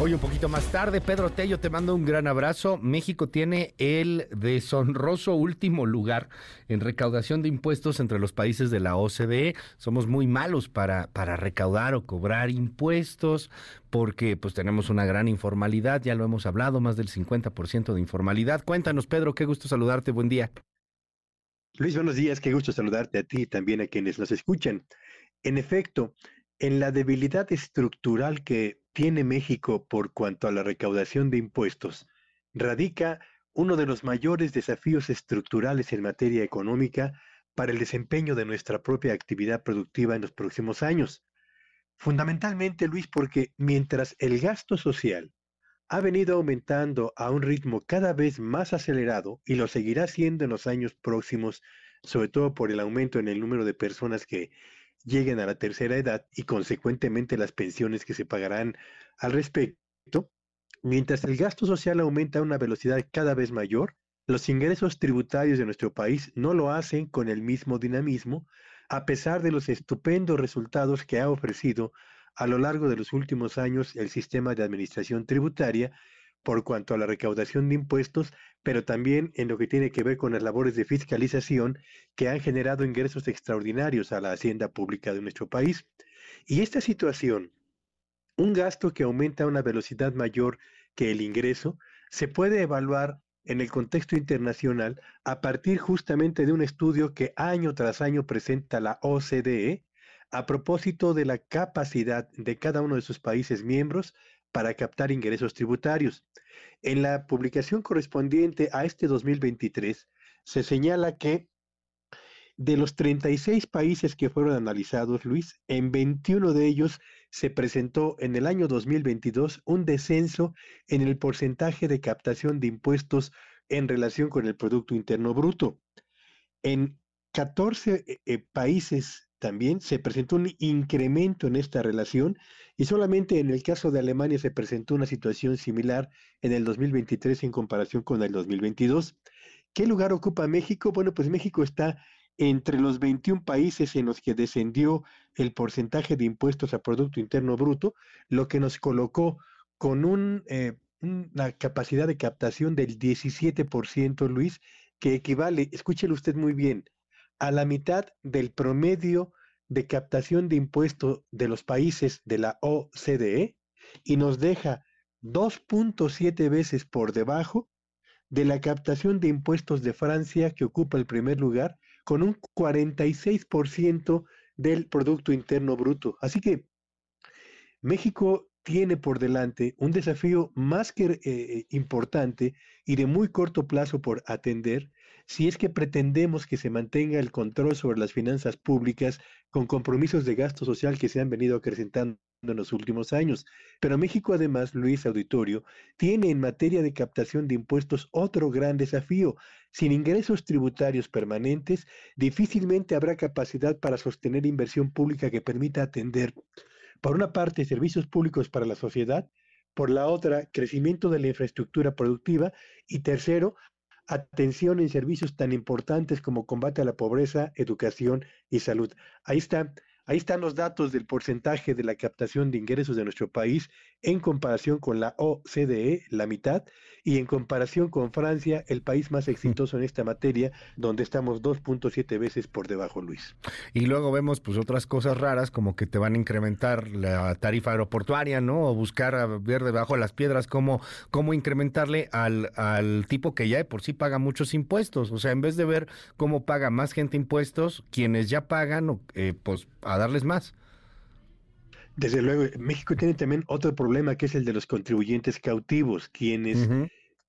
Hoy un poquito más tarde, Pedro Tello, te mando un gran abrazo. México tiene el deshonroso último lugar en recaudación de impuestos entre los países de la OCDE. Somos muy malos para, para recaudar o cobrar impuestos porque pues tenemos una gran informalidad, ya lo hemos hablado, más del 50% de informalidad. Cuéntanos, Pedro, qué gusto saludarte, buen día. Luis, buenos días, qué gusto saludarte a ti y también a quienes nos escuchan. En efecto, en la debilidad estructural que tiene México por cuanto a la recaudación de impuestos, radica uno de los mayores desafíos estructurales en materia económica para el desempeño de nuestra propia actividad productiva en los próximos años. Fundamentalmente, Luis, porque mientras el gasto social ha venido aumentando a un ritmo cada vez más acelerado y lo seguirá haciendo en los años próximos, sobre todo por el aumento en el número de personas que lleguen a la tercera edad y consecuentemente las pensiones que se pagarán al respecto, mientras el gasto social aumenta a una velocidad cada vez mayor, los ingresos tributarios de nuestro país no lo hacen con el mismo dinamismo, a pesar de los estupendos resultados que ha ofrecido a lo largo de los últimos años el sistema de administración tributaria por cuanto a la recaudación de impuestos pero también en lo que tiene que ver con las labores de fiscalización que han generado ingresos extraordinarios a la hacienda pública de nuestro país. Y esta situación, un gasto que aumenta a una velocidad mayor que el ingreso, se puede evaluar en el contexto internacional a partir justamente de un estudio que año tras año presenta la OCDE a propósito de la capacidad de cada uno de sus países miembros para captar ingresos tributarios. En la publicación correspondiente a este 2023 se señala que de los 36 países que fueron analizados, Luis, en 21 de ellos se presentó en el año 2022 un descenso en el porcentaje de captación de impuestos en relación con el Producto Interno Bruto. En 14 eh, eh, países también se presentó un incremento en esta relación y solamente en el caso de Alemania se presentó una situación similar en el 2023 en comparación con el 2022. ¿Qué lugar ocupa México? Bueno, pues México está entre los 21 países en los que descendió el porcentaje de impuestos a Producto Interno Bruto, lo que nos colocó con eh, una capacidad de captación del 17%, Luis, que equivale, escúchelo usted muy bien, a la mitad del promedio de captación de impuestos de los países de la OCDE y nos deja 2.7 veces por debajo de la captación de impuestos de Francia, que ocupa el primer lugar, con un 46% del Producto Interno Bruto. Así que México tiene por delante un desafío más que eh, importante y de muy corto plazo por atender, si es que pretendemos que se mantenga el control sobre las finanzas públicas con compromisos de gasto social que se han venido acrecentando en los últimos años. Pero México además, Luis Auditorio, tiene en materia de captación de impuestos otro gran desafío. Sin ingresos tributarios permanentes, difícilmente habrá capacidad para sostener inversión pública que permita atender, por una parte, servicios públicos para la sociedad, por la otra, crecimiento de la infraestructura productiva y tercero, atención en servicios tan importantes como combate a la pobreza, educación y salud. Ahí está Ahí están los datos del porcentaje de la captación de ingresos de nuestro país en comparación con la OCDE, la mitad, y en comparación con Francia, el país más exitoso en esta materia, donde estamos 2.7 veces por debajo, Luis. Y luego vemos pues otras cosas raras como que te van a incrementar la tarifa aeroportuaria, ¿no? O buscar ver debajo de las piedras cómo, cómo incrementarle al, al tipo que ya de por sí paga muchos impuestos. O sea, en vez de ver cómo paga más gente impuestos, quienes ya pagan, eh, pues a darles más. Desde luego, México tiene también otro problema que es el de los contribuyentes cautivos, quienes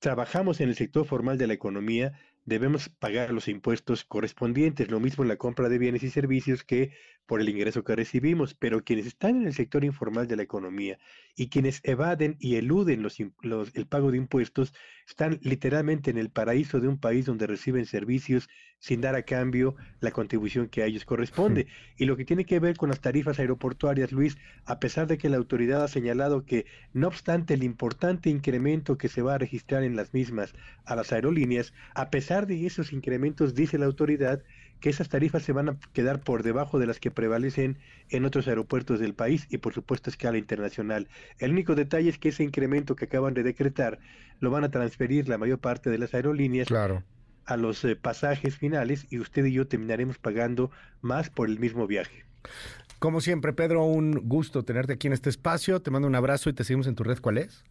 trabajamos en el sector formal de la economía, debemos pagar los impuestos correspondientes, lo mismo en la compra de bienes y servicios que por el ingreso que recibimos, pero quienes están en el sector informal de la economía y quienes evaden y eluden los, el pago de impuestos están literalmente en el paraíso de un país donde reciben servicios sin dar a cambio la contribución que a ellos corresponde. Y lo que tiene que ver con las tarifas aeroportuarias, Luis, a pesar de que la autoridad ha señalado que no obstante el importante incremento que se va a registrar en las mismas a las aerolíneas, a pesar de esos incrementos, dice la autoridad, que esas tarifas se van a quedar por debajo de las que prevalecen en otros aeropuertos del país y por supuesto a escala internacional. El único detalle es que ese incremento que acaban de decretar lo van a transferir la mayor parte de las aerolíneas a los eh, pasajes finales y usted y yo terminaremos pagando más por el mismo viaje. Como siempre, Pedro, un gusto tenerte aquí en este espacio. Te mando un abrazo y te seguimos en tu red. ¿Cuál es?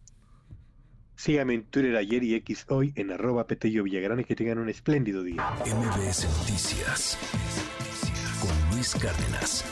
Síganme en Twitter ayer y X hoy en arroba Petello Villagrán que tengan un espléndido día. MBS Noticias con Luis Cárdenas.